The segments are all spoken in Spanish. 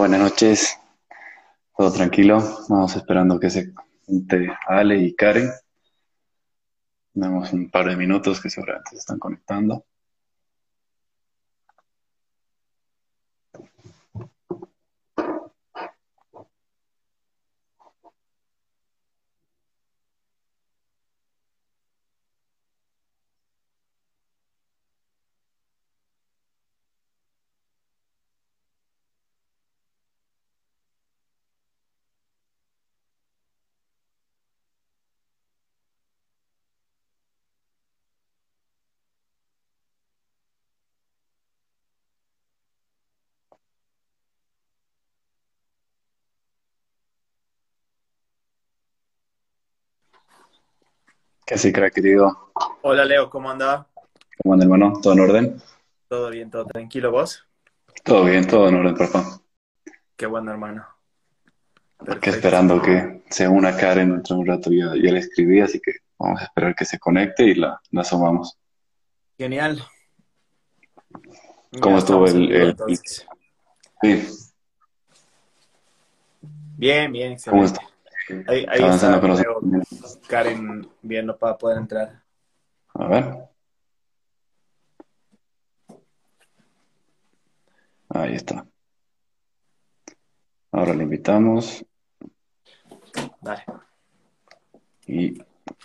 buenas noches. Todo tranquilo. Vamos esperando que se junte Ale y Karen. Damos un par de minutos que seguramente se están conectando. ¿Qué así, crack, querido? Hola, Leo, ¿cómo anda? ¿Cómo anda, hermano? ¿Todo en orden? Todo bien, todo tranquilo, ¿vos? Todo bien, todo en orden, papá. Qué bueno, hermano. Porque esperando que se una Karen dentro de un rato. Ya, ya le escribí, así que vamos a esperar que se conecte y la, la asomamos. Genial. ¿Cómo Ya estuvo el, el-. Sí, Bien, bien, ¿cómo excelente. está? Ahí, ahí Está está. Karen viendo para poder entrar. A ver. Ahí está. Ahora le invitamos Dale. y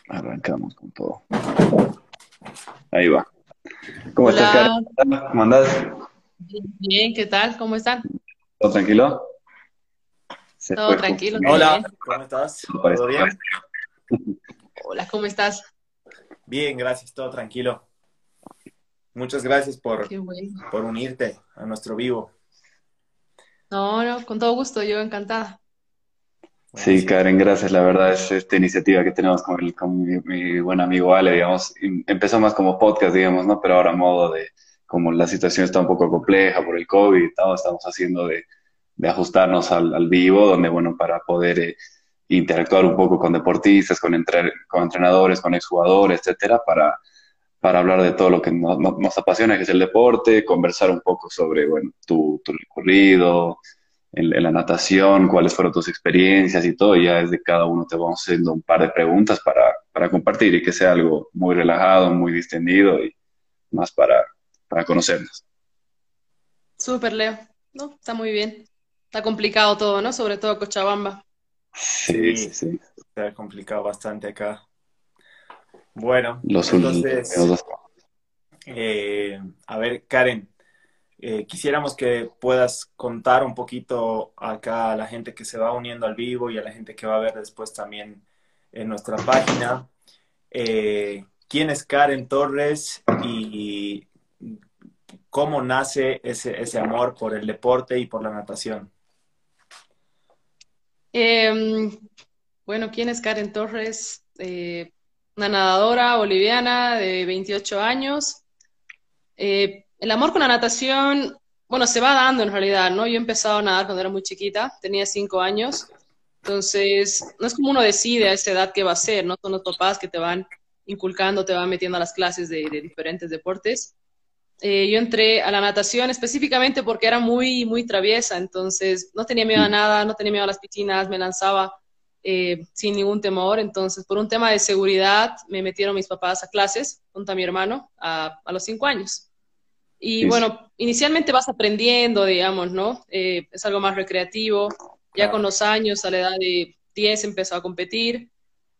arrancamos con todo. Ahí va. ¿Cómo Hola. estás, Karen? ¿Cómo andás? Bien, ¿qué tal? ¿Cómo están? ¿Todo tranquilo? Se Todo fue tranquilo. justo. Hola, bien. ¿cómo estás? No ¿Todo bien? Hola, ¿cómo estás? Bien, gracias, todo tranquilo. Muchas gracias por, bueno. por unirte a nuestro vivo. No, no, con todo gusto, yo encantada. Sí, Karen, gracias. La verdad es esta iniciativa que tenemos con, el, con mi, mi buen amigo Ale, digamos, em- empezó más como podcast, digamos, ¿no? Pero ahora a modo de, como la situación está un poco compleja por el COVID y todo, estamos haciendo de, de ajustarnos al, al vivo, donde, bueno, para poder eh, interactuar un poco con deportistas, con, entre- con entrenadores, con exjugadores, etcétera, para, para hablar de todo lo que nos, apasiona, que es el deporte, conversar un poco sobre, bueno, tu, tu recorrido, en, en la natación, cuáles fueron tus experiencias y todo, y ya desde cada uno te vamos haciendo un par de preguntas para, para compartir y que sea algo muy relajado, muy distendido y más para, para conocernos. Súper, Leo. No, está muy bien. Está complicado todo, ¿no? Sobre todo Cochabamba. Sí, sí, sí. Se ha complicado bastante acá. Bueno, Los entonces, eh, a ver, Karen, eh, quisiéramos que puedas contar un poquito acá a la gente que se va uniendo al vivo y a la gente que va a ver después también en nuestra página. eh, ¿quién es Karen Torres y cómo nace ese, ese amor por el deporte y por la natación? Eh, bueno, ¿quién es Karen Torres? Eh, una nadadora boliviana de 28 años. Eh, el amor con la natación, bueno, se va dando en realidad, ¿no? Yo he empezado a nadar cuando era muy chiquita, tenía 5 años. Entonces, no es como uno decide a esa edad qué va a hacer, ¿no? Son los papás que te van inculcando, te van metiendo a las clases de diferentes deportes. Eh, yo entré a la natación específicamente porque era muy, muy traviesa, entonces no tenía miedo a nada, no tenía miedo a las piscinas, me lanzaba eh, sin ningún temor. Entonces, por un tema de seguridad, me metieron mis papás a clases junto a mi hermano a, a los cinco años. Y Sí, bueno, inicialmente vas aprendiendo, digamos, ¿no? Eh, es algo más recreativo. Ya con los años, a la edad de 10, empezó a competir.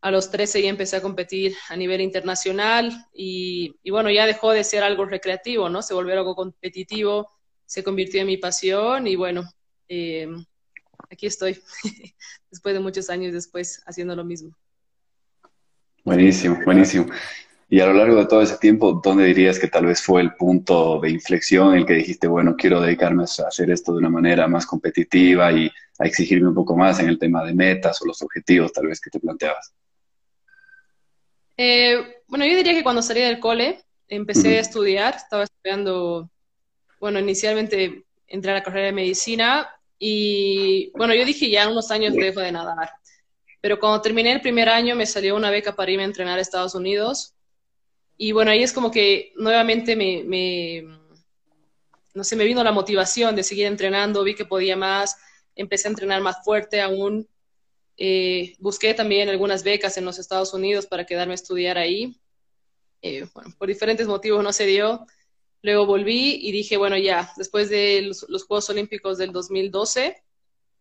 A los 13 ya empecé a competir a nivel internacional y, bueno, ya dejó de ser algo recreativo, ¿no? Se volvió algo competitivo, se convirtió en mi pasión y bueno, eh, aquí estoy, después de muchos años después, haciendo lo mismo. Buenísimo, buenísimo. Y a lo largo de todo ese tiempo, ¿dónde dirías que tal vez fue el punto de inflexión en el que dijiste, bueno, quiero dedicarme a hacer esto de una manera más competitiva y a exigirme un poco más en el tema de metas o los objetivos tal vez que te planteabas? Eh, bueno, yo diría que cuando salí del cole, empecé a estudiar, estaba estudiando, bueno, inicialmente entré a la carrera de medicina y bueno, yo dije ya en unos años dejo de nadar, pero cuando terminé el primer año me salió una beca para irme a entrenar a Estados Unidos. Y bueno, ahí es como que nuevamente me, me no sé, me vino la motivación de seguir entrenando, vi que podía más, empecé a entrenar más fuerte aún. Eh, busqué también algunas becas en los Estados Unidos para quedarme a estudiar ahí. Eh, por diferentes motivos no se dio. Luego volví y dije, bueno, ya, después de los, Juegos Olímpicos del 2012,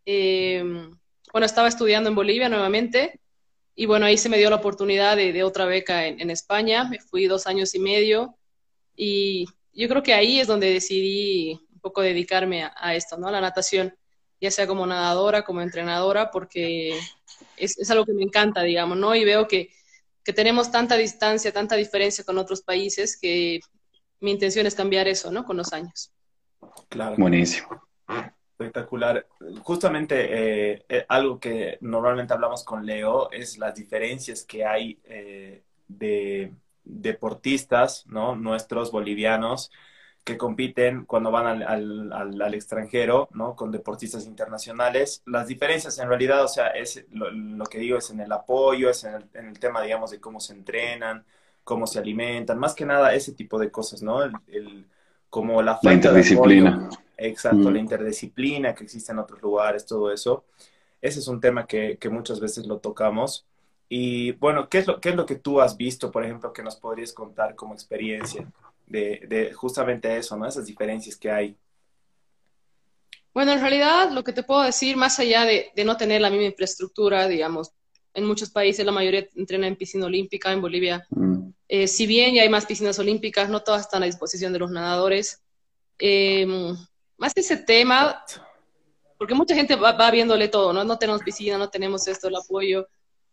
em, bueno, estaba estudiando en Bolivia nuevamente y bueno, ahí se me dio la oportunidad de, otra beca en, España. Me fui dos años y medio y yo creo que ahí es donde decidí un poco dedicarme a, esto, ¿no? A la natación, ya sea como nadadora, como entrenadora, porque es, es algo que me encanta, digamos, ¿no? Y veo que, que tenemos tanta distancia, tanta diferencia con otros países que mi intención es cambiar eso, ¿no? Con los años. Claro. Buenísimo. Espectacular. Justamente eh, eh, algo que normalmente hablamos con Leo es las diferencias que hay eh, de deportistas, ¿no? Nuestros bolivianos que compiten cuando van al, al, extranjero, ¿no? Con deportistas internacionales. Las diferencias en realidad, o sea, es lo, que digo es en el apoyo, es en el, en el, tema, digamos, de cómo se entrenan, cómo se alimentan, más que nada ese tipo de cosas, ¿no? El, como la, la interdisciplina. exacto, la mm. interdisciplina que existe en otros lugares, todo eso. Ese es un tema que, que muchas veces lo tocamos. Y bueno, ¿qué es, lo, ¿qué es lo que tú has visto, por ejemplo, que nos podrías contar como experiencia de, de justamente eso, ¿no? Esas diferencias que hay. Bueno, en realidad lo que te puedo decir, más allá de, de, no tener la misma infraestructura, digamos, en muchos países la mayoría entrena en piscina olímpica, en Bolivia mm. Eh, si bien ya hay más piscinas olímpicas, no todas están a disposición de los nadadores. Em, más ese tema, porque mucha gente va, viéndole todo, ¿no? No tenemos piscina, no tenemos esto, el apoyo.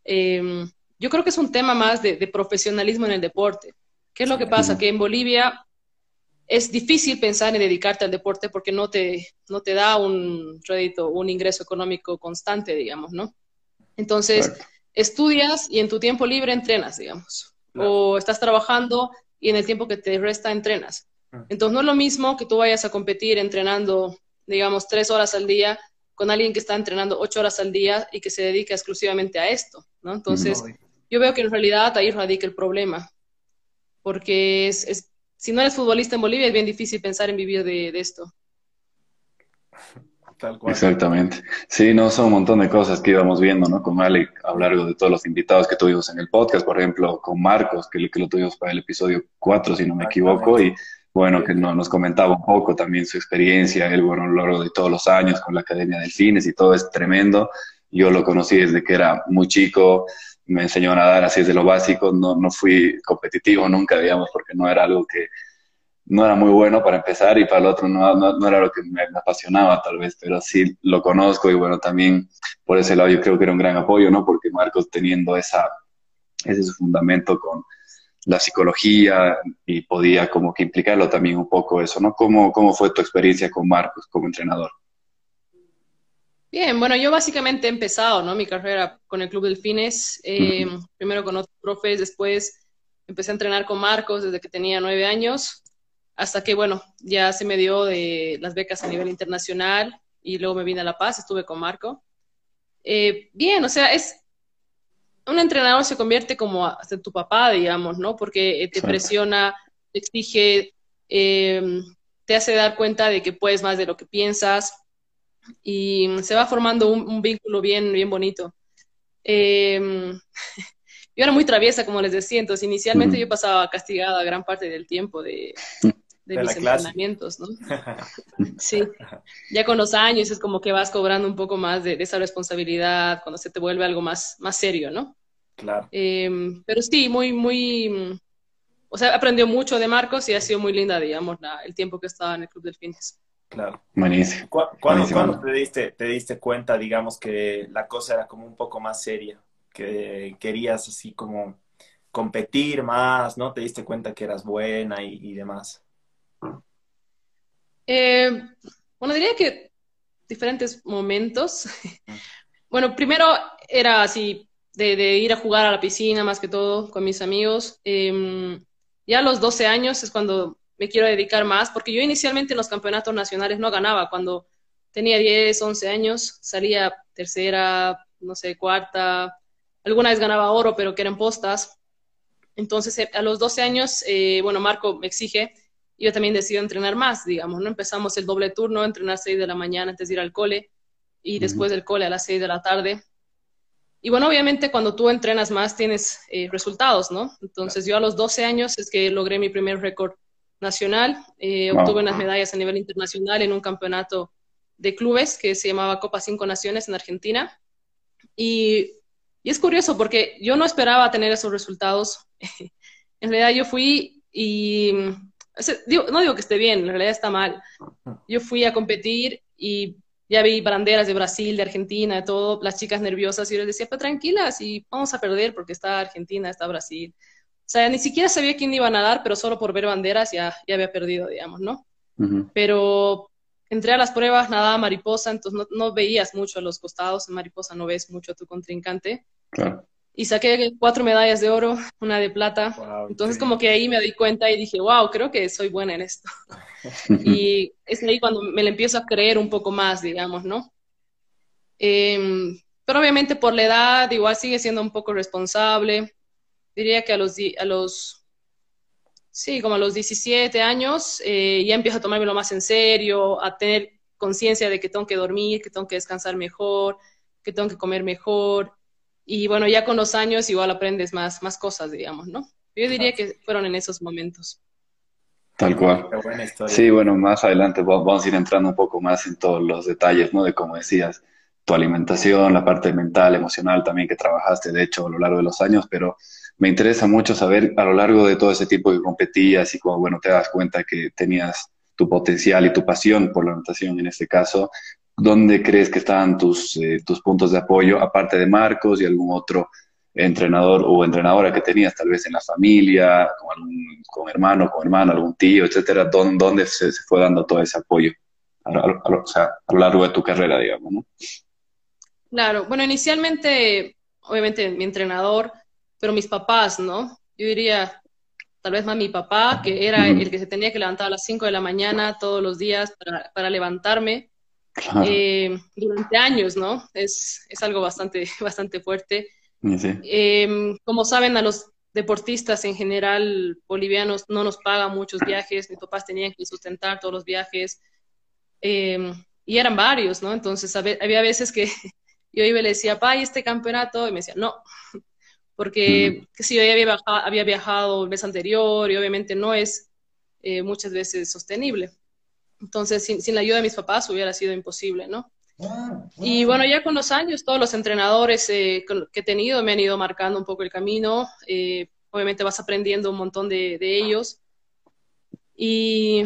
Em, yo creo que es un tema más de, profesionalismo en el deporte. ¿Qué es lo que pasa? Que en Bolivia es difícil pensar en dedicarte al deporte porque no te, no te da un rédito, un ingreso económico constante, digamos, ¿no? Entonces, estudias y en tu tiempo libre entrenas, digamos o estás trabajando y en el tiempo que te resta entrenas. Entonces no es lo mismo que tú vayas a competir entrenando, digamos, tres horas al día con alguien que está entrenando ocho horas al día y que se dedica exclusivamente a esto, ¿no? Entonces, yo veo que en realidad ahí radica el problema, porque es, si no eres futbolista en Bolivia es bien difícil pensar en vivir de esto. Exactamente. Sí, no, son un montón de cosas que íbamos viendo, ¿no? Con Ale a lo largo de todos los invitados que tuvimos en el podcast, por ejemplo, con Marcos, que, que lo tuvimos para el episodio 4, si no me equivoco, y bueno, que nos comentaba un poco también su experiencia, él, bueno, a lo largo de todos los años con la Academia del Cines y todo es tremendo. Yo lo conocí desde que era muy chico, me enseñó a nadar así desde lo básico, no, no fui competitivo nunca, digamos, porque no era algo que, no era muy bueno para empezar y para el otro no, no, era lo que me, apasionaba tal vez, pero sí lo conozco y bueno, también por ese lado yo creo que era un gran apoyo, ¿no? Porque Marcos teniendo esa, ese su fundamento con la psicología y podía como que implicarlo también un poco eso, ¿no? ¿Cómo, cómo fue tu experiencia con Marcos como entrenador? Bien, bueno, yo básicamente he empezado, ¿no? Mi carrera con el Club Delfines, eh, primero con otros profes, después empecé a entrenar con Marcos desde que tenía nueve años hasta que, bueno, ya se me dio de las becas a nivel internacional y luego me vine a La Paz, estuve con Marco. Eh, bien, o sea, es un entrenador se convierte como hasta tu papá, digamos, ¿no? Porque eh, te presiona, te exige, em, te hace dar cuenta de que puedes más de lo que piensas y se va formando un, vínculo bien, bien bonito. Em, yo era muy traviesa, como les decía, entonces inicialmente yo pasaba castigada gran parte del tiempo de, de, mis entrenamientos, ¿no? sí, ya con los años es como que vas cobrando un poco más de, esa responsabilidad cuando se te vuelve algo más, más serio, ¿no? Claro. Em, pero sí, muy, muy, o sea, aprendió mucho de Marcos y ha sido muy linda, digamos, el tiempo que estaba en el Club Delfines. Claro. Buenísimo. ¿Cuándo, te, diste, te diste cuenta, digamos, que la cosa era como un poco más seria? Que querías así como competir más, ¿no? Te diste cuenta que eras buena y demás. Eh, bueno, diría que diferentes momentos. bueno, primero era así, de, ir a jugar a la piscina más que todo con mis amigos. Em, ya a los 12 años es cuando me quiero dedicar más, porque yo inicialmente en los campeonatos nacionales no ganaba. Cuando tenía 10, 11 años, salía tercera, no sé, cuarta. Alguna vez ganaba oro, pero que eran postas. Entonces, eh, a los 12 años, eh, bueno, Marco me exige yo también decido entrenar más, digamos, ¿no? Empezamos el doble turno, entrenar 6 de la mañana antes de ir al cole. y después del cole a las 6 de la tarde. Y bueno, obviamente cuando tú entrenas más tienes eh, resultados, ¿no? Entonces yo a los 12 años es que logré mi primer récord nacional, eh, obtuve unas medallas a nivel internacional en un campeonato de clubes que se llamaba Copa Cinco Naciones en Argentina. Y, y es curioso porque yo no esperaba tener esos resultados. en realidad yo fui y no digo que esté bien, en realidad está mal. Yo fui a competir y ya vi banderas de Brasil, de Argentina, de todo, las chicas nerviosas, y yo les decía, pero tranquilas, y vamos a perder porque está Argentina, está Brasil. O sea, ni siquiera sabía quién iba a nadar, pero solo por ver banderas ya, ya había perdido, digamos, ¿no? Pero entré a las pruebas, nadaba mariposa, entonces no, no, veías mucho a los costados, en mariposa no ves mucho a tu contrincante. Claro y saqué cuatro medallas de oro, una de plata. Entonces como que ahí me di cuenta y dije, wow, creo que soy buena en esto. y es ahí cuando me la empiezo a creer un poco más, digamos, ¿no? Em, pero obviamente por la edad igual sigue siendo un poco responsable. Diría que a los, a los sí, como a los 17 años eh, ya empiezo a tomármelo más en serio, a tener conciencia de que tengo que dormir, que tengo que descansar mejor, que tengo que comer mejor y bueno, ya con los años igual aprendes más, más cosas, digamos, ¿no? Yo diría que fueron en esos momentos. Tal cual. Sí, bueno, más adelante vamos a ir entrando un poco más en todos los detalles, ¿no? De como decías, tu alimentación, la parte mental, emocional también que trabajaste, de hecho, a lo largo de los años, pero me interesa mucho saber a lo largo de todo ese tiempo que competías y como, bueno, te das cuenta que tenías tu potencial y tu pasión por la natación en este caso, ¿Dónde crees que estaban tus, eh, tus puntos de apoyo, aparte de Marcos y algún otro entrenador o entrenadora que tenías, tal vez en la familia, con, algún, con hermano, con hermano, algún tío, etcétera? ¿Dónde, se, fue dando todo ese apoyo a lo largo de tu carrera, digamos, ¿no? Claro, bueno, inicialmente, obviamente, mi entrenador, pero mis papás, ¿no? Yo diría, tal vez más mi papá, que era el que se tenía que levantar a las 5 de la mañana todos los días para, para levantarme eh, durante años, ¿no? Es, es, algo bastante, bastante fuerte. Eh, como saben, a los deportistas en general bolivianos no nos pagan muchos viajes, mis papás tenían que sustentar todos los viajes eh, y eran varios, ¿no? Entonces había veces que yo iba y le decía, pa, ¿y este campeonato? Y me decía, no, porque si yo ya había viajado, había viajado el mes anterior y obviamente no es muchas veces sostenible. Entonces, sin, la ayuda de mis papás hubiera sido imposible, ¿no? Y bueno, ya con los años, todos los entrenadores eh, que he tenido me han ido marcando un poco el camino. Eh, obviamente vas aprendiendo un montón de, ellos. Y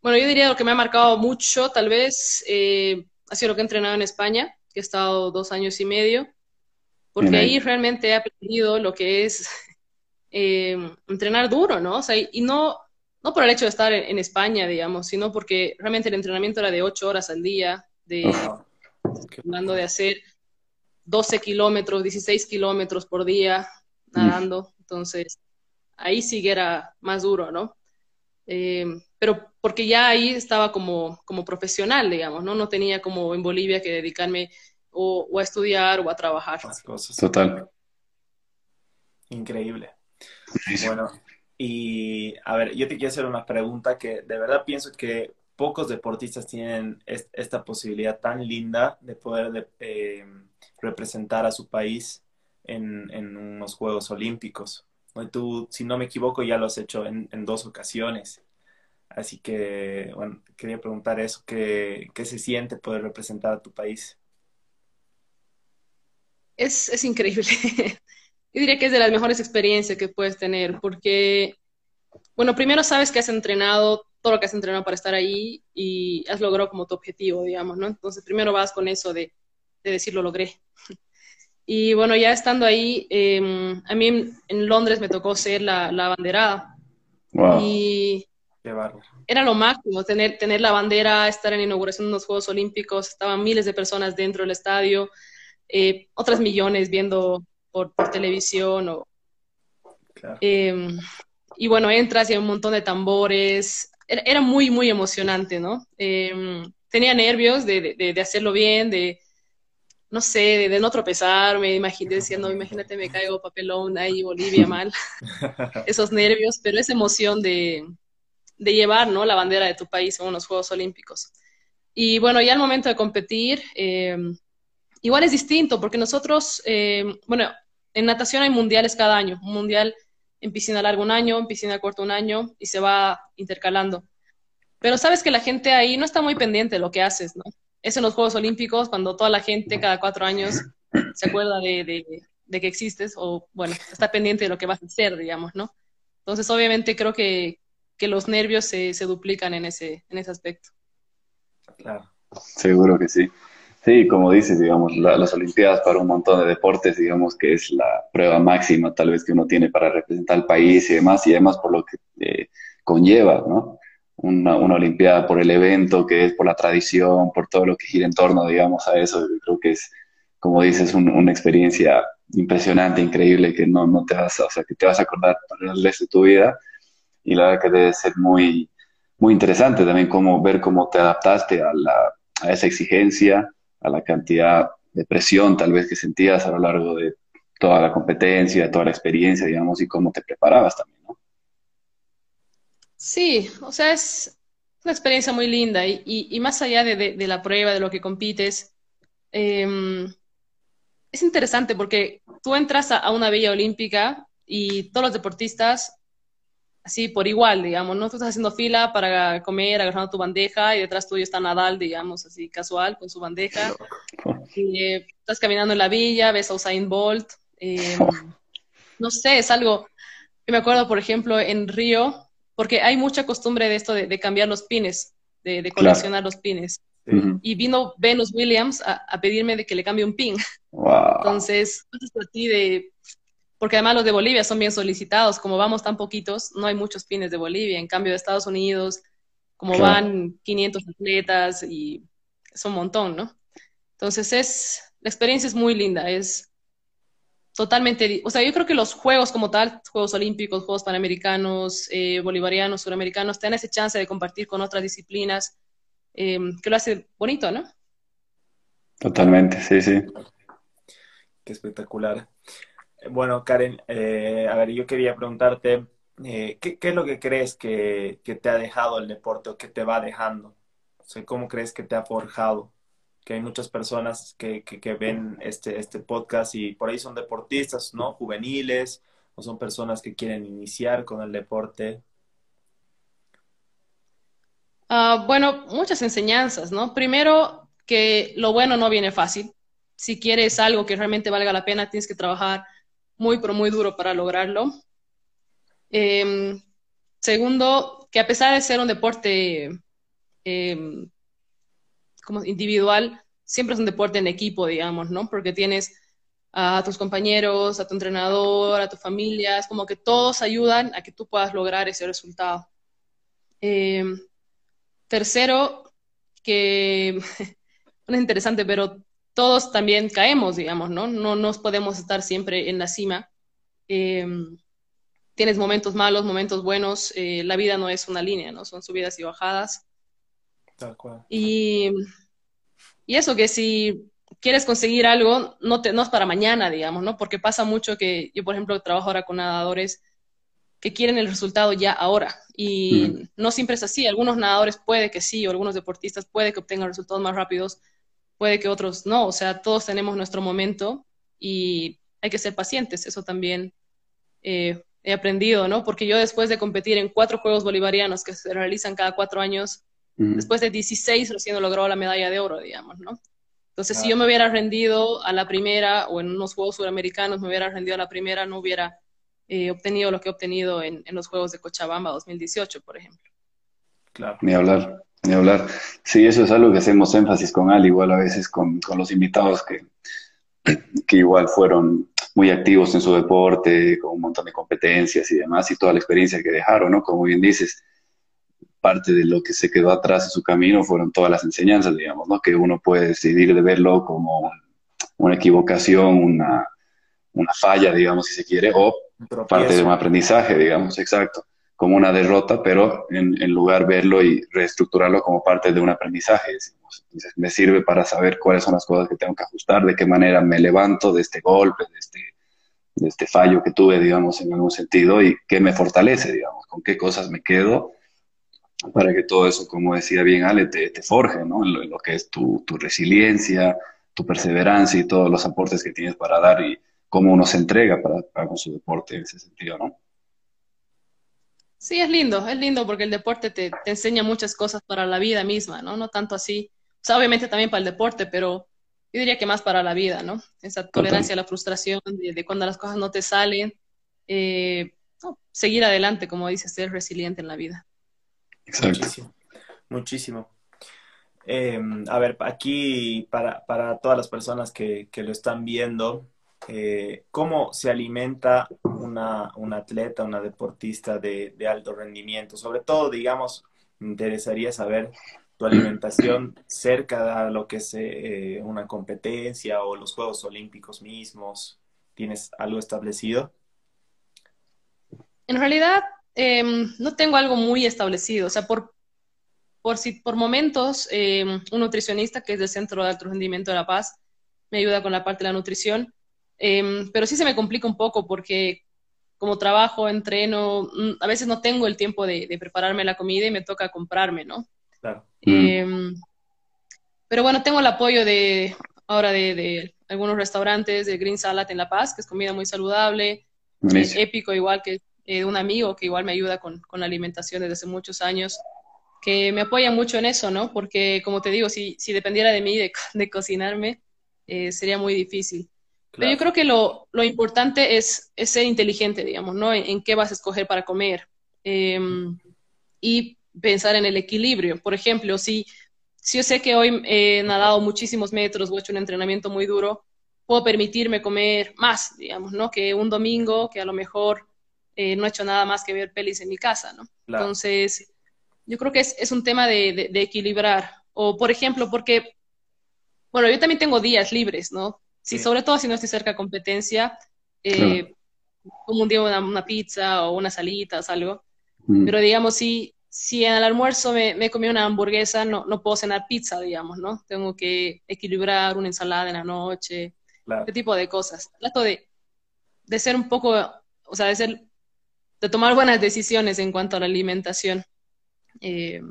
bueno, yo diría lo que me ha marcado mucho, tal vez, eh, ha sido lo que he entrenado en España, que he estado dos años y medio, porque ahí realmente he aprendido lo que es entrenar duro, ¿no? O sea, y no, no por el hecho de estar en, España, digamos, sino porque realmente el entrenamiento era de ocho horas al día, de, hablando de hacer 12 kilómetros, 16 kilómetros por día nadando, entonces ahí sí que era más duro, ¿no? Eh, pero porque ya ahí estaba como, como profesional, digamos, ¿no? No tenía como en Bolivia que dedicarme o, a estudiar o a trabajar. Total. Increíble. Bueno, y a ver, yo te quiero hacer una pregunta que de verdad pienso que pocos deportistas tienen esta posibilidad tan linda de poder eh, representar a su país en, en, unos Juegos Olímpicos. Tú, si no me equivoco, ya lo has hecho en, en dos ocasiones. Así que, bueno, quería preguntar eso, ¿qué, ¿qué, se siente poder representar a tu país? Es, es increíble. Yo diría que es de las mejores experiencias que puedes tener, porque, bueno, primero sabes que has entrenado todo lo que has entrenado para estar ahí y has logrado como tu objetivo, digamos, ¿no? Entonces, primero vas con eso de, de decir, lo logré. Y bueno, ya estando ahí, em, a mí en, Londres me tocó ser la, la banderada. Wow. Y era lo máximo, tener, tener la bandera, estar en la inauguración de los Juegos Olímpicos, estaban miles de personas dentro del estadio, eh, otras millones viendo por, televisión o... Em, y bueno, entras y hay un montón de tambores. Era, muy, muy emocionante, ¿no? Em, tenía nervios de, de, hacerlo bien, de, no sé, de, no tropezar. Me imaginé diciendo, imagínate, me caigo papelón ahí, Bolivia mal. Esos nervios, pero esa emoción de, de llevar, ¿no? La bandera de tu país en unos Juegos Olímpicos. Y bueno, ya al momento de competir, eh, igual es distinto, porque nosotros, eh, bueno, en natación hay mundiales cada año, un mundial en piscina larga un año, en piscina corta un año, y se va intercalando. Pero sabes que la gente ahí no está muy pendiente de lo que haces, ¿no? Es en los Juegos Olímpicos cuando toda la gente cada cuatro años se acuerda de, de, que existes o, bueno, está pendiente de lo que vas a hacer, digamos, ¿no? Entonces, obviamente, creo que, que los nervios se, se, duplican en ese, en ese aspecto. Claro. Seguro que sí. Sí, como dices, digamos, las Olimpiadas para un montón de deportes, digamos que es la prueba máxima tal vez que uno tiene para representar al país y demás, y además por lo que eh, conlleva, ¿no? Una, una, Olimpiada por el evento, que es por la tradición, por todo lo que gira en torno, digamos, a eso, creo que es, como dices, una experiencia impresionante, increíble, que no, no te vas a, o sea, que te vas a acordar para el resto de tu vida, y la verdad que debe ser muy, muy interesante también como ver cómo te adaptaste a, la, a esa exigencia, a la cantidad de presión tal vez que sentías a lo largo de toda la competencia, toda la experiencia, digamos, y cómo te preparabas también. Sí, o sea, es una experiencia muy linda y, y, más allá de, de, la prueba, de lo que compites, eh, es interesante porque tú entras a, a, una villa olímpica y todos los deportistas así por igual, digamos, ¿no? Tú estás haciendo fila para comer, agarrando tu bandeja y detrás tuyo está Nadal, digamos, así casual con su bandeja. Y, eh, estás caminando en la villa, ves a Usain Bolt. Eh, no sé, es algo que me acuerdo, por ejemplo, en Río, porque hay mucha costumbre de esto de, cambiar los pines, de, coleccionar los pines. Y vino Venus Williams a, pedirme de que le cambie un pin. Entonces, es a ti de porque además los de Bolivia son bien solicitados, como vamos tan poquitos, no hay muchos pines de Bolivia, en cambio de Estados Unidos, como van 500 atletas y es un montón, ¿no? Entonces es, la experiencia es muy linda, es totalmente, o sea, yo creo que los juegos como tal, Juegos Olímpicos, Juegos Panamericanos, eh, Bolivarianos, Suramericanos, te dan esa chance de compartir con otras disciplinas, eh, que lo hace bonito, ¿no? Totalmente, sí, sí. Qué espectacular. Bueno, Karen, eh, a ver, yo quería preguntarte, eh, ¿qué, es lo que crees que, te ha dejado el deporte o que te va dejando? O sea, ¿cómo crees que te ha forjado? Que hay muchas personas que, ven este, este podcast y por ahí son deportistas, ¿no? Juveniles o son personas que quieren iniciar con el deporte. Ah, bueno, muchas enseñanzas, ¿no? Primero, que lo bueno no viene fácil. Si quieres algo que realmente valga la pena, tienes que trabajar muy, pero muy duro para lograrlo. Em, segundo, que a pesar de ser un deporte em, como individual, siempre es un deporte en equipo, digamos, ¿no? Porque tienes a tus compañeros, a tu entrenador, a tu familia, es como que todos ayudan a que tú puedas lograr ese resultado. Em, tercero, que es interesante, pero todos también caemos, digamos, ¿no? No nos podemos estar siempre en la cima. Eh, tienes momentos malos, momentos buenos, eh, la vida no es una línea, ¿no? Son subidas y bajadas. Tal cual. Y, y eso, que si quieres conseguir algo, no, te, no es para mañana, digamos, ¿no? Porque pasa mucho que yo, por ejemplo, trabajo ahora con nadadores que quieren el resultado ya ahora. Y no siempre es así. Algunos nadadores puede que sí, o algunos deportistas puede que obtengan resultados más rápidos, puede que otros no, o sea, todos tenemos nuestro momento y hay que ser pacientes, eso también eh, he aprendido, ¿no? Porque yo después de competir en cuatro Juegos Bolivarianos que se realizan cada cuatro años, después de 16 recién logró la medalla de oro, digamos, ¿no? Entonces, si yo me hubiera rendido a la primera o en unos Juegos Suramericanos me hubiera rendido a la primera, no hubiera eh, obtenido lo que he obtenido en, en los Juegos de Cochabamba 2018, por ejemplo. Claro. Ni hablar. Ni hablar. Sí, eso es algo que hacemos énfasis con Al, igual a veces con, con los invitados que, que igual fueron muy activos en su deporte, con un montón de competencias y demás, y toda la experiencia que dejaron, ¿no? Como bien dices, parte de lo que se quedó atrás en su camino fueron todas las enseñanzas, digamos, ¿no? Que uno puede decidir de verlo como una equivocación, una, una falla, digamos, si se quiere, o parte de un aprendizaje, digamos, exacto como una derrota, pero en, lugar verlo y reestructurarlo como parte de un aprendizaje. Entonces, me sirve para saber cuáles son las cosas que tengo que ajustar, de qué manera me levanto de este golpe, de este, de este fallo que tuve, digamos, en algún sentido, y qué me fortalece, digamos, con qué cosas me quedo para que todo eso, como decía bien Ale, te, te forje, ¿no? En lo, que es tu, tu, resiliencia, tu perseverancia y todos los aportes que tienes para dar y cómo uno se entrega para, para con su deporte en ese sentido, ¿no? Sí, es lindo, es lindo porque el deporte te, te, enseña muchas cosas para la vida misma, ¿no? No tanto así, o sea, obviamente también para el deporte, pero yo diría que más para la vida, ¿no? Esa tolerancia a la frustración de, cuando las cosas no te salen, eh, seguir adelante, como dices, ser resiliente en la vida. Exacto. Muchísimo, muchísimo. Em, a ver, aquí para, para, todas las personas que, que lo están viendo, eh, ¿cómo se alimenta una, una, atleta, una deportista de, de, alto rendimiento? Sobre todo, digamos, me interesaría saber tu alimentación cerca de lo que es eh, una competencia o los Juegos Olímpicos mismos. ¿Tienes algo establecido? En realidad, em, no tengo algo muy establecido. O sea, por, por, si, por momentos, em, un nutricionista que es del Centro de Alto Rendimiento de La Paz me ayuda con la parte de la nutrición. Em, pero sí se me complica un poco porque como trabajo, entreno, mm, a veces no tengo el tiempo de, prepararme la comida y me toca comprarme, ¿no? Claro. pero bueno, tengo el apoyo de ahora de, algunos restaurantes de Green Salad en La Paz, que es comida muy saludable, es épico igual que eh, un amigo que igual me ayuda con, con, la alimentación desde hace muchos años, que me apoya mucho en eso, ¿no? Porque, como te digo, si, si dependiera de mí de, de cocinarme, eh, sería muy difícil. Pero yo creo que lo, lo importante es, es, ser inteligente, digamos, ¿no? En, qué vas a escoger para comer. Em, y pensar en el equilibrio. Por ejemplo, si, si yo sé que hoy he nadado muchísimos metros o he hecho un entrenamiento muy duro, puedo permitirme comer más, digamos, ¿no? Que un domingo, que a lo mejor eh, no he hecho nada más que ver pelis en mi casa, ¿no? Entonces, yo creo que es, es un tema de, de, equilibrar. O, por ejemplo, porque, bueno, yo también tengo días libres, ¿no? Sí, sobre todo si no estoy cerca de competencia, eh, como un día una, una, pizza o unas alitas, algo. Mm. Pero digamos, si, si en el almuerzo me, me comí una hamburguesa, no, no puedo cenar pizza, digamos, ¿no? Tengo que equilibrar una ensalada en la noche, ese tipo de cosas. Trato de, de ser un poco, o sea, de ser de tomar buenas decisiones en cuanto a la alimentación. Eh,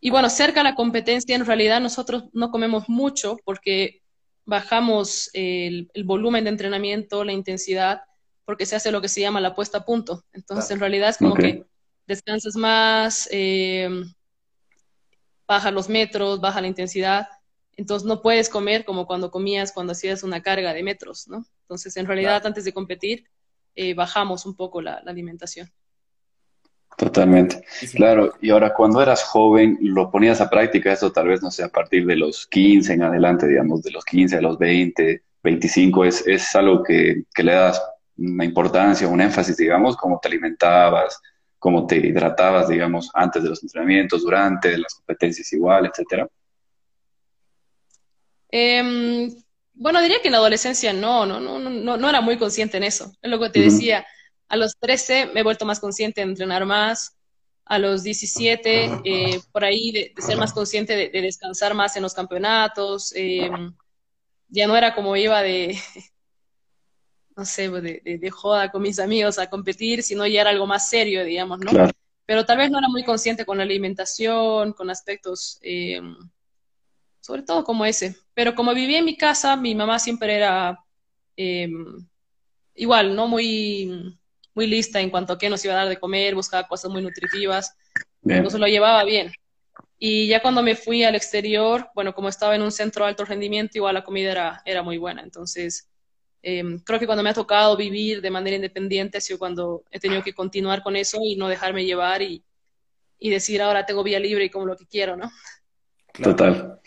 y bueno, cerca a la competencia, en realidad nosotros no comemos mucho porque bajamos el, volumen de entrenamiento, la intensidad, porque se hace lo que se llama la puesta a punto. Entonces, en realidad es como que descansas más, eh, baja los metros, baja la intensidad. Entonces, no puedes comer como cuando comías cuando hacías una carga de metros, ¿no? Entonces, en realidad, antes de competir, eh, bajamos un poco la, alimentación. Totalmente. Claro, y ahora cuando eras joven, lo ponías a práctica, eso tal vez, no sé, a partir de los 15 en adelante, digamos, de los 15 a los 20, 25, es, es algo que, que le das una importancia, un énfasis, digamos, cómo te alimentabas, cómo te hidratabas, digamos, antes de los entrenamientos, durante, de las competencias igual, etcétera. Eh, bueno, diría que en la adolescencia no, no, no, no, no era muy consciente en eso. Es lo que te decía. A los 13 me he vuelto más consciente de entrenar más. A los 17, eh, por ahí, de, ser más consciente de, descansar más en los campeonatos. Eh, ya no era como iba de, no sé, de, de, joda con mis amigos a competir, sino ya era algo más serio, digamos, ¿no? Pero tal vez no era muy consciente con la alimentación, con aspectos eh, sobre todo como ese. Pero como vivía en mi casa, mi mamá siempre era em, igual, ¿no? Muy, muy lista en cuanto a qué nos iba a dar de comer, buscaba cosas muy nutritivas, entonces lo llevaba bien. Y ya cuando me fui al exterior, bueno, como estaba en un centro de alto rendimiento, igual la comida era, era muy buena. Entonces, em, creo que cuando me ha tocado vivir de manera independiente ha sido cuando he tenido que continuar con eso y no dejarme llevar y, y decir ahora tengo vía libre y como lo que quiero, ¿no? Total.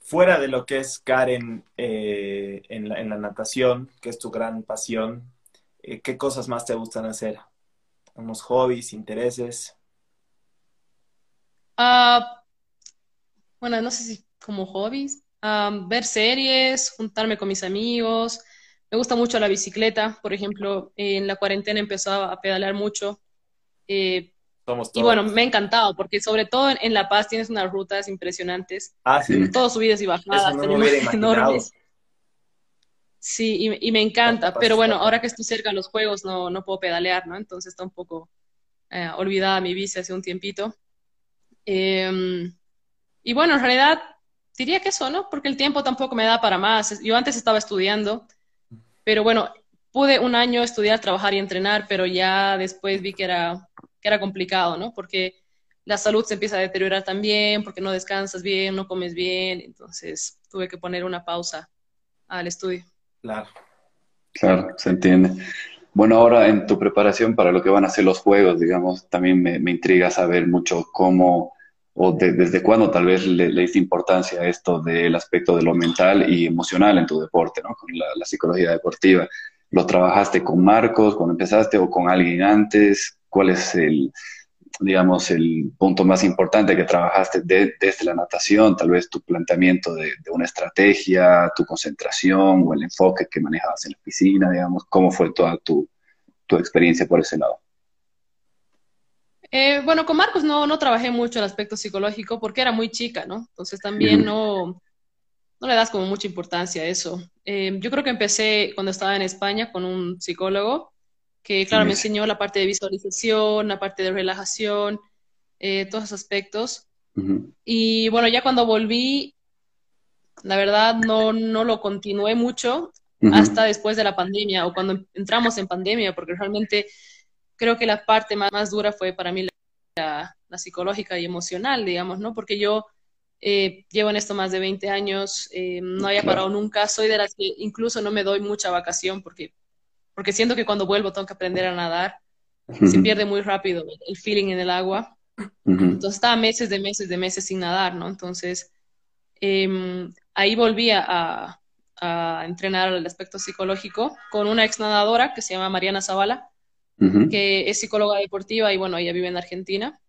Fuera de lo que es Karen eh, en, la, natación, que es tu gran pasión, eh, ¿qué cosas más te gustan hacer? ¿Unos hobbies, intereses? Ah, bueno, no sé si como hobbies. ver series, juntarme con mis amigos. Me gusta mucho la bicicleta. Por ejemplo, en la cuarentena empezó a pedalear mucho. Eh, y bueno, me ha encantado, porque sobre todo en, La Paz tienes unas rutas impresionantes. Ah, sí. Todos subidas y bajadas, enormes. Sí, y, me encanta. Pero bueno, ahora que estoy cerca de los juegos no, no puedo pedalear, ¿no? Entonces está un poco eh, olvidada mi bici hace un tiempito. Em, y bueno, en realidad diría que eso, ¿no? Porque el tiempo tampoco me da para más. Yo antes estaba estudiando, pero bueno, pude un año estudiar, trabajar y entrenar, pero ya después vi que era, que era complicado, ¿no? Porque la salud se empieza a deteriorar también, porque no descansas bien, no comes bien, entonces tuve que poner una pausa al estudio. Claro. Claro, se entiende. Bueno, ahora en tu preparación para lo que van a ser los juegos, digamos, también me, me intriga saber mucho cómo o desde cuándo tal vez le, le, diste importancia a esto del aspecto de lo mental y emocional en tu deporte, ¿no? Con la, la, psicología deportiva. ¿Lo trabajaste con Marcos cuando empezaste o con alguien antes? ¿Cuál es el, digamos, el punto más importante que trabajaste de, desde la natación? Tal vez tu planteamiento de, de, una estrategia, tu concentración o el enfoque que manejabas en la piscina, digamos. ¿Cómo fue toda tu, tu experiencia por ese lado? Eh, bueno, con Marcos no, no trabajé mucho el aspecto psicológico porque era muy chica, ¿no? Entonces también no, no le das como mucha importancia a eso. Eh, yo creo que empecé cuando estaba en España con un psicólogo que, claro, sí. me enseñó la parte de visualización, la parte de relajación, eh, todos esos aspectos. Uh -huh. Y bueno, ya cuando volví, la verdad no, no lo continué mucho uh -huh. hasta después de la pandemia o cuando entramos en pandemia, porque realmente creo que la parte más, más dura fue para mí la, la, psicológica y emocional, digamos, ¿no? Porque yo eh, llevo en esto más de 20 años, eh, no había parado nunca, soy de las que incluso no me doy mucha vacación porque, porque siento que cuando vuelvo tengo que aprender a nadar, uh -huh. se pierde muy rápido el feeling en el agua. Uh -huh. Entonces estaba meses de meses de meses sin nadar, ¿no? Entonces eh, ahí volví a, a entrenar el aspecto psicológico con una ex nadadora que se llama Mariana Zavala Uh -huh. que es psicóloga deportiva y bueno, ella vive en Argentina.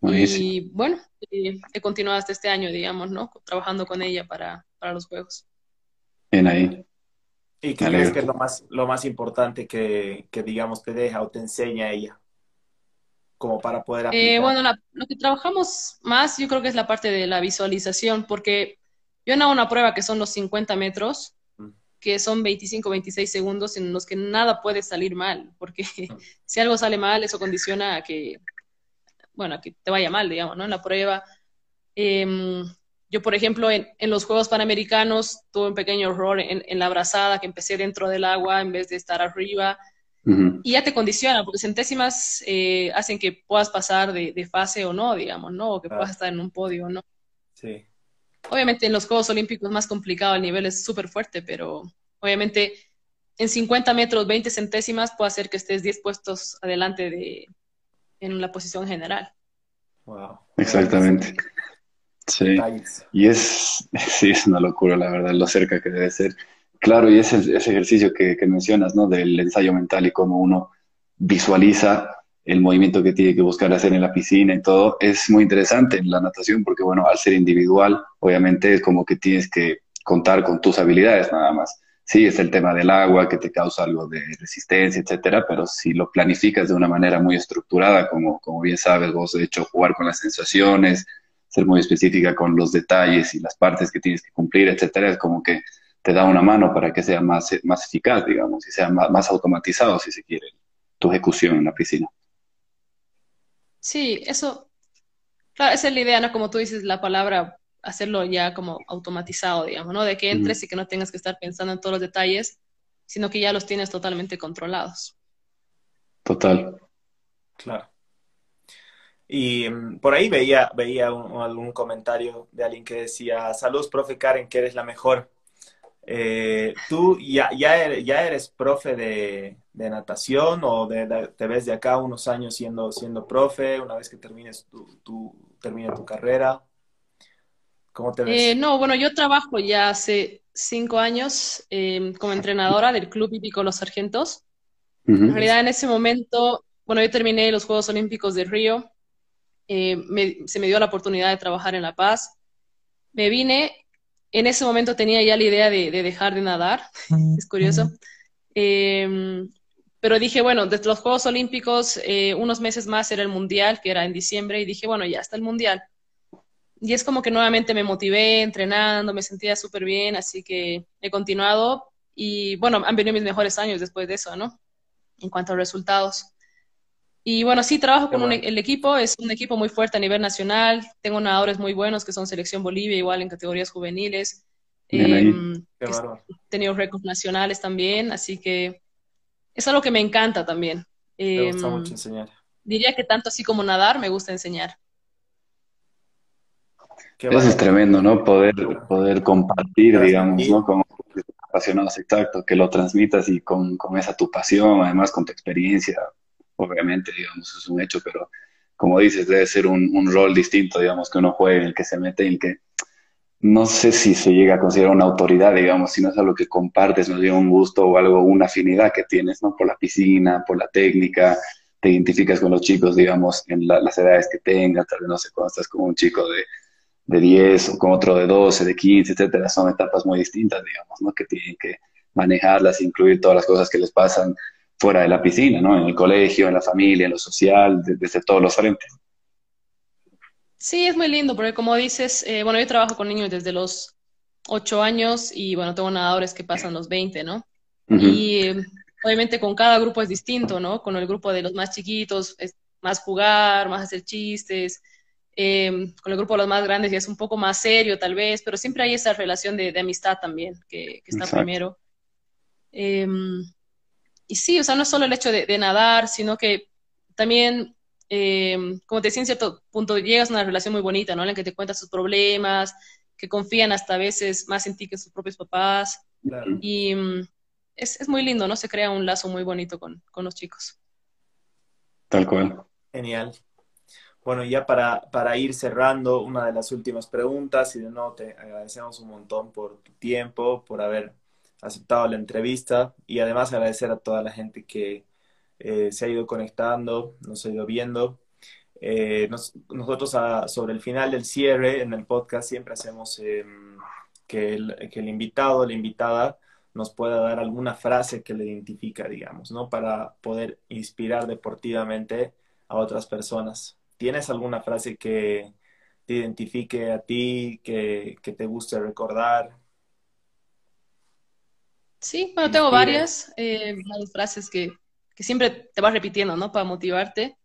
Buenísimo. Y bueno, eh, he continuado hasta este año, digamos, ¿no? Trabajando con ella para, para los juegos. Bien ahí. ¿Y qué crees que es lo más, lo más importante que, que, digamos, te deja o te enseña ella? Como para poder eh, aplicar. Eh, bueno, la, lo que trabajamos más yo creo que es la parte de la visualización, porque yo en una prueba que son los 50 metros, que son 25, 26 segundos en los que nada puede salir mal, porque si algo sale mal, eso condiciona a que, bueno, a que te vaya mal, digamos, ¿no? En la prueba. Eh, yo, por ejemplo, en, en, los Juegos Panamericanos tuve un pequeño error en, en, la brazada, que empecé dentro del agua en vez de estar arriba, uh -huh. y ya te condiciona, porque centésimas eh, hacen que puedas pasar de, de, fase o no, digamos, ¿no? O que ah. puedas estar en un podio o no. Sí. Obviamente en los Juegos Olímpicos es más complicado, el nivel es súper fuerte, pero obviamente en 50 metros, 20 centésimas puede hacer que estés 10 puestos adelante de, en la posición general. Wow. Exactamente. Sí. Y es, sí, es una locura, la verdad, lo cerca que debe ser. Claro, y ese, ese ejercicio que, que mencionas, ¿no? Del ensayo mental y cómo uno visualiza el movimiento que tiene que buscar hacer en la piscina y todo, es muy interesante en la natación porque, bueno, al ser individual, obviamente es como que tienes que contar con tus habilidades nada más. Sí, es el tema del agua que te causa algo de resistencia, etcétera, pero si lo planificas de una manera muy estructurada, como, como bien sabes vos, de hecho, jugar con las sensaciones, ser muy específica con los detalles y las partes que tienes que cumplir, etcétera, es como que te da una mano para que sea más, más eficaz, digamos, y sea más, más automatizado, si se quiere, tu ejecución en la piscina. Sí, eso, claro, esa es la idea, ¿no? Como tú dices, la palabra, hacerlo ya como automatizado, digamos, ¿no? De que entres uh -huh. y que no tengas que estar pensando en todos los detalles, sino que ya los tienes totalmente controlados. Total. Claro. Y um, por ahí veía, veía un, algún comentario de alguien que decía, saludos, profe Karen, que eres la mejor. Eh, ¿Tú ya, ya, eres, ya eres profe de, de natación o de, de, te ves de acá unos años siendo, siendo profe una vez que termines tu, tu, termine tu carrera? ¿Cómo te ves? Eh, no, bueno, yo trabajo ya hace cinco años eh, como entrenadora del Club Hípico Los Sargentos. Uh -huh. En realidad, en ese momento, bueno, yo terminé los Juegos Olímpicos de Río, eh, me, se me dio la oportunidad de trabajar en La Paz. Me vine en ese momento tenía ya la idea de, de dejar de nadar, es curioso. Eh, pero dije, bueno, desde los Juegos Olímpicos, eh, unos meses más era el Mundial, que era en diciembre, y dije, bueno, ya está el Mundial. Y es como que nuevamente me motivé entrenando, me sentía súper bien, así que he continuado. Y bueno, han venido mis mejores años después de eso, ¿no? En cuanto a resultados. Y bueno, sí, trabajo con e-, el equipo, es un equipo muy fuerte a nivel nacional, tengo nadadores muy buenos que son Selección Bolivia, igual en categorías juveniles. Eh, he tenido récords nacionales también, así que es algo que me encanta también. me gusta em, mucho enseñar. Diría que tanto así como nadar, me gusta enseñar. Eso es tremendo, ¿no? Poder, poder compartir, digamos, ¿no? Con apasionados, exacto, que lo transmitas y con, con esa tu pasión, además con tu experiencia, obviamente, digamos, es un hecho, pero como dices, debe ser un, un rol distinto, digamos, que uno juegue, en el que se mete y el que no sé si se llega a considerar una autoridad, digamos, si no es algo que compartes, no digo un gusto o algo, una afinidad que tienes, ¿no? Por la piscina, por la técnica, te identificas con los chicos, digamos, en las edades que tengas, tal vez no sé, cuando estás con un chico de, de 10 o con otro de 12, de 15, etcétera, son etapas muy distintas, digamos, ¿no? Que tienen que manejarlas, incluir todas las cosas que les pasan fuera de la piscina, ¿no? En el colegio, en la familia, en lo social, desde todos los frentes. Sí, es muy lindo, porque como dices, eh, bueno, yo trabajo con niños desde los 8 años y bueno, tengo nadadores que pasan los 20, ¿no? Y obviamente con cada grupo es distinto, ¿no? Con el grupo de los más chiquitos es más jugar, más hacer chistes. Em, con el grupo de los más grandes ya es un poco más serio tal vez, pero siempre hay esa relación de, amistad también que, está primero. Y sí, o sea, no es solo el hecho de, nadar, sino que también, em, como te decía, en cierto punto llegas a una relación muy bonita, ¿no? En la que te cuentas sus problemas, que confían hasta a veces más en ti que sus propios papás. Y mm, es, es, muy lindo, ¿no? Se crea un lazo muy bonito con, con los chicos. Tal cual. Genial. Bueno, ya para, para, ir cerrando, una de las últimas preguntas, y de nuevo te agradecemos un montón por tu tiempo, por haber aceptado la entrevista y además agradecer a toda la gente que eh, se ha ido conectando, nos ha ido viendo. Eh, nosotros sobre el final del cierre en el podcast siempre hacemos em, que, el, que el invitado la invitada nos pueda dar alguna frase que le identifica, digamos, ¿no? Para poder inspirar deportivamente a otras personas. ¿Tienes alguna frase que te identifique a ti, que, que te guste recordar? Sí, bueno, tengo varias, eh, varias frases que, que, siempre te vas repitiendo, ¿no? Para motivarte.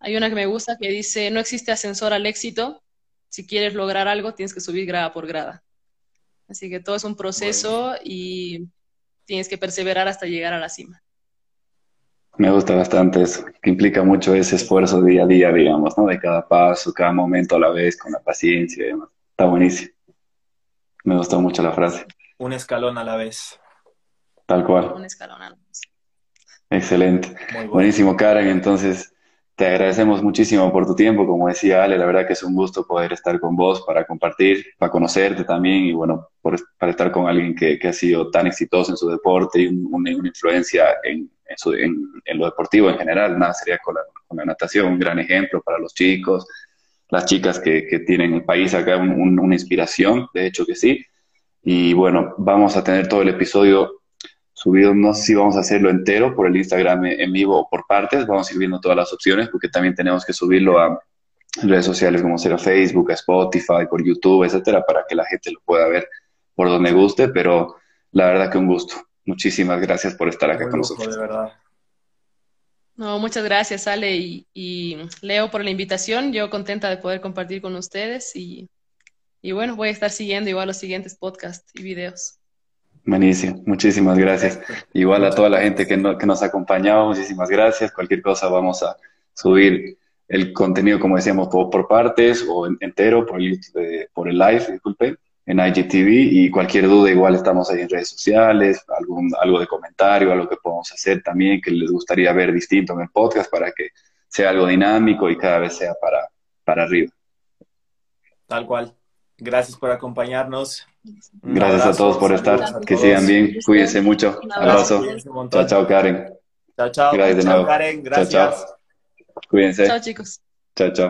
Hay una que me gusta que dice, no existe ascensor al éxito. Si quieres lograr algo, tienes que subir grada por grada. Así que todo es un proceso y tienes que perseverar hasta llegar a la cima. Me gusta bastante eso, que implica mucho ese esfuerzo día a día, digamos, ¿no? De cada paso, cada momento a la vez, con la paciencia y demás. Está buenísimo. Me gustó mucho la frase. Un escalón a la vez. Tal cual. Un escalón Excelente. Buenísimo, Karen. Entonces, te agradecemos muchísimo por tu tiempo. Como decía Ale, la verdad que es un gusto poder estar con vos para compartir, para conocerte también y bueno, por, para estar con alguien que, que, ha sido tan exitoso en su deporte y una influencia en, en, lo deportivo en general. Nada sería con la, con la, natación, un gran ejemplo para los chicos, las chicas que, que tienen el país acá, una inspiración, de hecho que sí. Y bueno, vamos a tener todo el episodio subido, no sé si vamos a hacerlo entero por el Instagram en vivo o por partes, vamos a ir viendo todas las opciones porque también tenemos que subirlo a redes sociales como será Facebook, a Spotify, por YouTube, etcétera, para que la gente lo pueda ver por donde guste, pero la verdad que un gusto. Muchísimas gracias por estar acá con nosotros. De verdad. No, muchas gracias, Ale y, y, Leo, por la invitación. Yo contenta de poder compartir con ustedes y, y bueno, voy a estar siguiendo igual los siguientes podcasts y videos. Buenísimo, muchísimas gracias. Igual a toda la gente que, nos ha acompañado, muchísimas gracias. Cualquier cosa vamos a subir el contenido, como decíamos, por, partes o entero por el, eh, por el live, disculpe, en IGTV y cualquier duda igual estamos ahí en redes sociales, algún, algo de comentario, algo que podemos hacer también que les gustaría ver distinto en el podcast para que sea algo dinámico y cada vez sea para, para arriba. Tal cual. Gracias por acompañarnos. Gracias a todos por estar. Que sigan bien. Cuídense mucho. Abrazo. Chao, chao, Karen. Chao, chao. Gracias chao, Karen. Gracias. Chao, chao. Cuídense. Chao, chicos. Chao, chao.